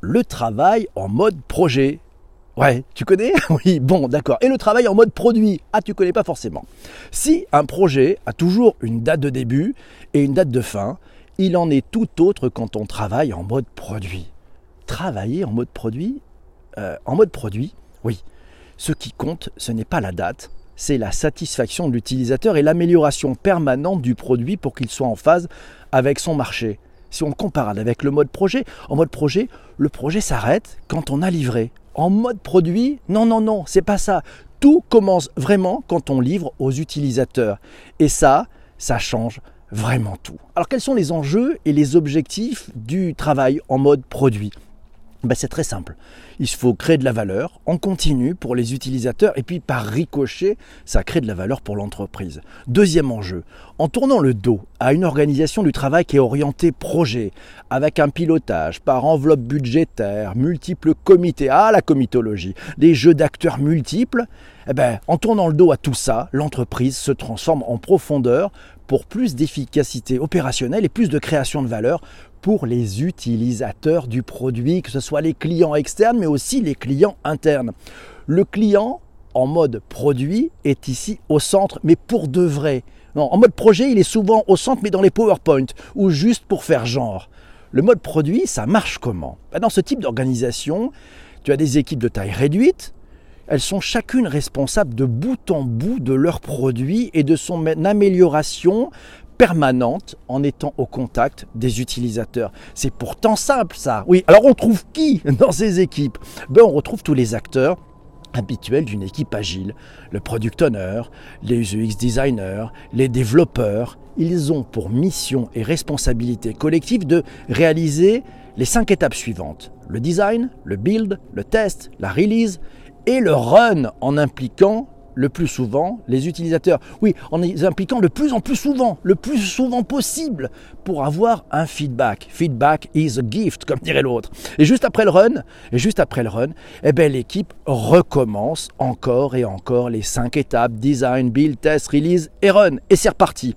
le travail en mode projet. Ouais, tu connais? Oui, bon, d'accord. Et le travail en mode produit? Ah, tu connais pas forcément. Si un projet a toujours une date de début et une date de fin, il en est tout autre quand on travaille en mode produit. Travailler en mode produit? Euh, En mode produit, oui. Ce qui compte, ce n'est pas la date, c'est la satisfaction de l'utilisateur et l'amélioration permanente du produit pour qu'il soit en phase avec son marché. Si on compare avec le mode projet, en mode projet, le projet s'arrête quand on a livré. En mode produit, non, non, non, c'est pas ça. Tout commence vraiment quand on livre aux utilisateurs. Et ça, ça change vraiment tout. Alors quels sont les enjeux et les objectifs du travail en mode produit? Ben, C'est très simple. Il faut créer de la valeur en continu pour les utilisateurs et puis par ricochet, ça crée de la valeur pour l'entreprise. Deuxième enjeu, en tournant le dos à une organisation du travail qui est orientée projet, avec un pilotage par enveloppe budgétaire, multiples comités, ah la comitologie, des jeux d'acteurs multiples, eh ben, en tournant le dos à tout ça, l'entreprise se transforme en profondeur pour plus d'efficacité opérationnelle et plus de création de valeur pour les utilisateurs du produit, que ce soit les clients externes mais aussi les clients internes. Le client en mode produit est ici au centre, mais pour de vrai. Non, en mode projet, il est souvent au centre, mais dans les PowerPoint, ou juste pour faire genre. Le mode produit, ça marche comment? Ben, Dans ce type d'organisation, tu as des équipes de taille réduite, elles sont chacune responsables de bout en bout de leur produit et de son amélioration permanente en étant au contact des utilisateurs. C'est pourtant simple ça. Oui, alors on trouve qui dans ces équipes? Ben, On retrouve tous les acteurs habituels d'une équipe agile. Le product owner, les UX designers, les développeurs. Ils ont pour mission et responsabilité collective de réaliser les cinq étapes suivantes. Le design, le build, le test, la release et le run en impliquant le plus souvent les utilisateurs. Oui, en les impliquant le plus en plus souvent, le plus souvent possible pour avoir un feedback. Feedback is a gift, comme dirait l'autre. Et juste après le run, et juste après le run, eh ben, l'équipe recommence encore et encore les cinq étapes design, build, test, release et run. Et c'est reparti.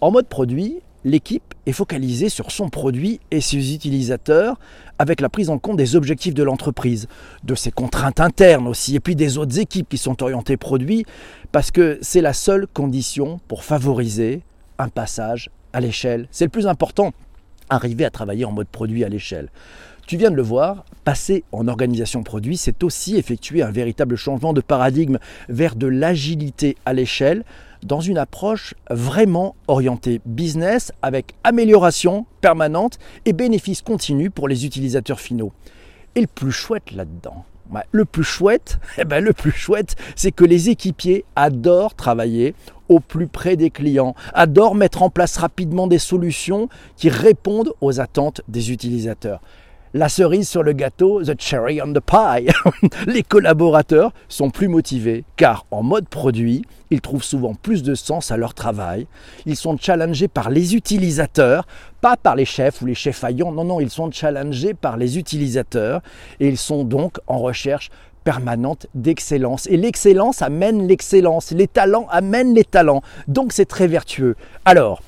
En mode produit, l'équipe est focalisée sur son produit et ses utilisateurs avec la prise en compte des objectifs de l'entreprise, de ses contraintes internes aussi, et puis des autres équipes qui sont orientées produits, parce que c'est la seule condition pour favoriser un passage à l'échelle. C'est le plus important, arriver à travailler en mode produit à l'échelle. Tu viens de le voir, passer en organisation produit, c'est aussi effectuer un véritable changement de paradigme vers de l'agilité à l'échelle, dans une approche vraiment orientée business avec amélioration permanente et bénéfice continu pour les utilisateurs finaux. Et le plus chouette là-dedans, bah, le plus chouette, eh ben, le plus chouette, c'est que les équipiers adorent travailler au plus près des clients, adorent mettre en place rapidement des solutions qui répondent aux attentes des utilisateurs la cerise sur le gâteau, the cherry on the pie. les collaborateurs sont plus motivés car en mode produit, ils trouvent souvent plus de sens à leur travail. Ils sont challengés par les utilisateurs, pas par les chefs ou les chefs faillants. Non, non, ils sont challengés par les utilisateurs et ils sont donc en recherche permanente d'excellence. Et l'excellence amène l'excellence, les talents amènent les talents. Donc c'est très vertueux. Alors,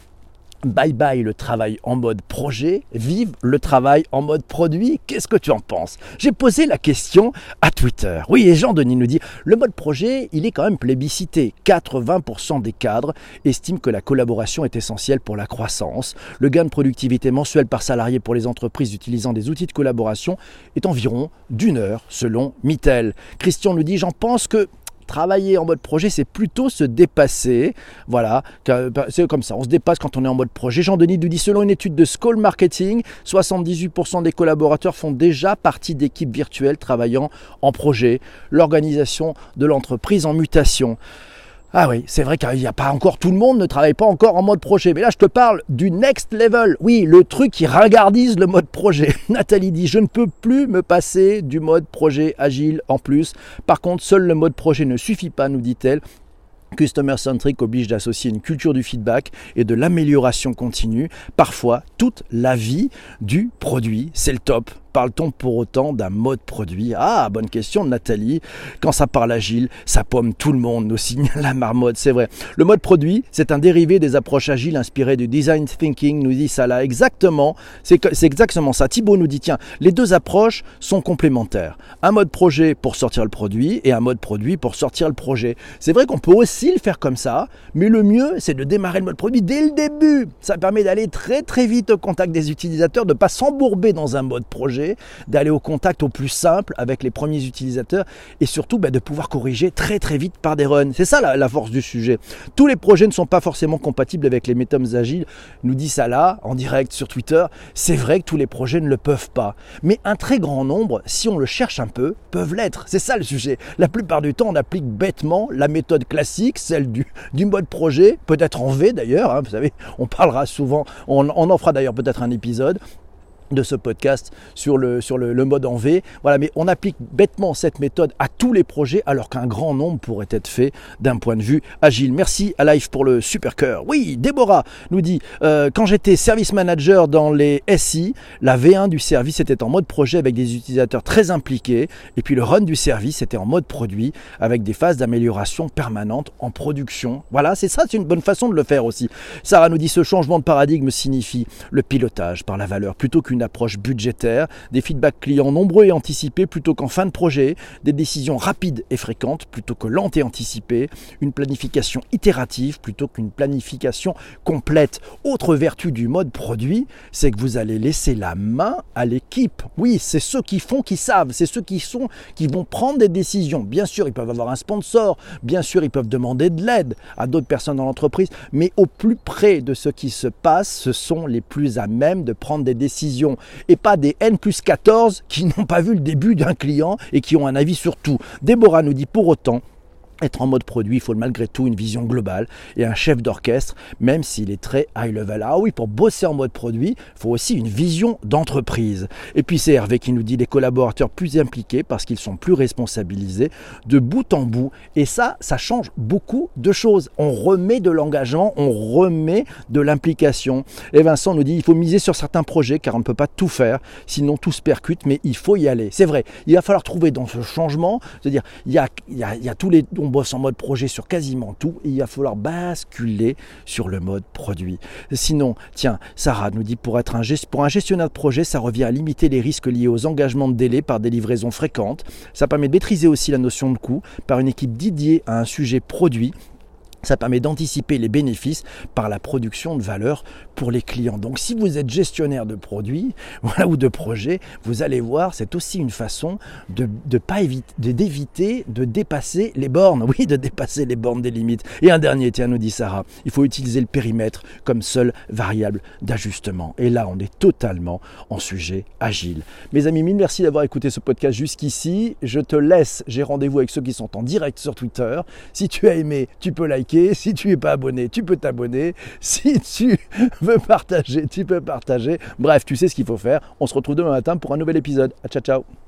Bye bye le travail en mode projet, vive le travail en mode produit. Qu'est-ce que tu en penses? J'ai posé la question à Twitter. Oui, et Jean-Denis nous dit, le mode projet, il est quand même plébiscité. 80% des cadres estiment que la collaboration est essentielle pour la croissance. Le gain de productivité mensuel par salarié pour les entreprises utilisant des outils de collaboration est environ d'une heure selon Mittel. Christian nous dit, j'en pense que travailler en mode projet, c'est plutôt se dépasser. Voilà, bah, c'est comme ça, on se dépasse quand on est en mode projet. Jean-Denis nous dit, selon une étude de Skoll Marketing, 78% des collaborateurs font déjà partie d'équipes virtuelles travaillant en projet. L'organisation de l'entreprise en mutation. Ah oui, c'est vrai qu'il n'y a pas encore tout le monde ne travaille pas encore en mode projet. Mais là, je te parle du next level. Oui, le truc qui ringardise le mode projet. Nathalie dit Je ne peux plus me passer du mode projet agile en plus. Par contre, seul le mode projet ne suffit pas, nous dit-elle. Customer centric oblige d'associer une culture du feedback et de l'amélioration continue, parfois toute la vie du produit. C'est le top. Parle-t-on pour autant d'un mode produit? Ah, bonne question Nathalie. Quand ça parle agile, ça pomme tout le monde, nous signale la marmotte, c'est vrai. Le mode produit, c'est un dérivé des approches agiles inspirées du design thinking, nous dit là. Exactement, c'est exactement ça. Thibaut nous dit, tiens, les deux approches sont complémentaires. Un mode projet pour sortir le produit et un mode produit pour sortir le projet. C'est vrai qu'on peut aussi faire comme ça, mais le mieux, c'est de démarrer le mode produit dès le début. Ça permet d'aller très très vite au contact des utilisateurs, de ne pas s'embourber dans un mode projet d'aller au contact au plus simple avec les premiers utilisateurs et surtout bah, de pouvoir corriger très très vite par des runs. C'est ça la, force du sujet. Tous les projets ne sont pas forcément compatibles avec les méthodes agiles, nous dit ça là en direct sur Twitter. C'est vrai que tous les projets ne le peuvent pas, mais un très grand nombre, si on le cherche un peu, peuvent l'être. C'est ça le sujet. La plupart du temps, on applique bêtement la méthode classique, celle du, du mode projet, peut-être en V d'ailleurs. Hein, vous savez, on parlera souvent, on en fera d'ailleurs peut-être un épisode de ce podcast sur le, sur le, mode en V. Voilà, mais on applique bêtement cette méthode à tous les projets alors qu'un grand nombre pourrait être fait d'un point de vue agile. Merci à Life pour le super cœur. Oui, Déborah nous dit euh, quand j'étais service manager dans les SI, la V1 du service était en mode projet avec des utilisateurs très impliqués et puis le run du service était en mode produit avec des phases d'amélioration permanente en production. Voilà, c'est ça, c'est une bonne façon de le faire aussi. Sarah nous dit ce changement de paradigme signifie le pilotage par la valeur plutôt qu'une approche budgétaire, des feedbacks clients nombreux et anticipés plutôt qu'en fin de projet, des décisions rapides et fréquentes plutôt que lentes et anticipées, une planification itérative plutôt qu'une planification complète. Autre vertu du mode produit, c'est que vous allez laisser la main à l'équipe. Oui, c'est ceux qui font qui savent, c'est ceux qui sont qui vont prendre des décisions. Bien sûr, ils peuvent avoir un sponsor, bien sûr, ils peuvent demander de l'aide à d'autres personnes dans l'entreprise, mais au plus près de ce qui se passe, ce sont les plus à même de prendre des décisions et pas des N plus 14 qui n'ont pas vu le début d'un client et qui ont un avis sur tout. Déborah nous dit pour autant être en mode produit, il faut malgré tout une vision globale et un chef d'orchestre, même s'il est très high level. Ah oui, pour bosser en mode produit, il faut aussi une vision d'entreprise. Et puis c'est Hervé qui nous dit des collaborateurs plus impliqués parce qu'ils sont plus responsabilisés de bout en bout. Et ça, ça change beaucoup de choses. On remet de l'engagement, on remet de l'implication. Et Vincent nous dit il faut miser sur certains projets car on ne peut pas tout faire, sinon tout se percute, mais il faut y aller. C'est vrai, il va falloir trouver dans ce changement, c'est-à-dire il y a, tous les bosse en mode projet sur quasiment tout et il va falloir basculer sur le mode produit. Sinon, tiens, Sarah nous dit pour être un, pour un gestionnaire de projet, ça revient à limiter les risques liés aux engagements de délai par des livraisons fréquentes. Ça permet de maîtriser aussi la notion de coût par une équipe dédiée à un sujet produit ça permet d'anticiper les bénéfices par la production de valeur pour les clients. Donc si vous êtes gestionnaire de produits ou de projets, vous allez voir, c'est aussi une façon de, de d'éviter de dépasser les bornes. Oui, de dépasser les bornes des limites. Et un dernier, tiens, nous dit Sarah, il faut utiliser le périmètre comme seule variable d'ajustement. Et là, on est totalement en sujet agile. Mes amis, mille merci d'avoir écouté ce podcast jusqu'ici. Je te laisse, j'ai rendez-vous avec ceux qui sont en direct sur Twitter. Si tu as aimé, tu peux liker si tu n'es pas abonné, tu peux t'abonner. Si tu veux partager, tu peux partager. Bref, tu sais ce qu'il faut faire. On se retrouve demain matin pour un nouvel épisode. ciao, ciao.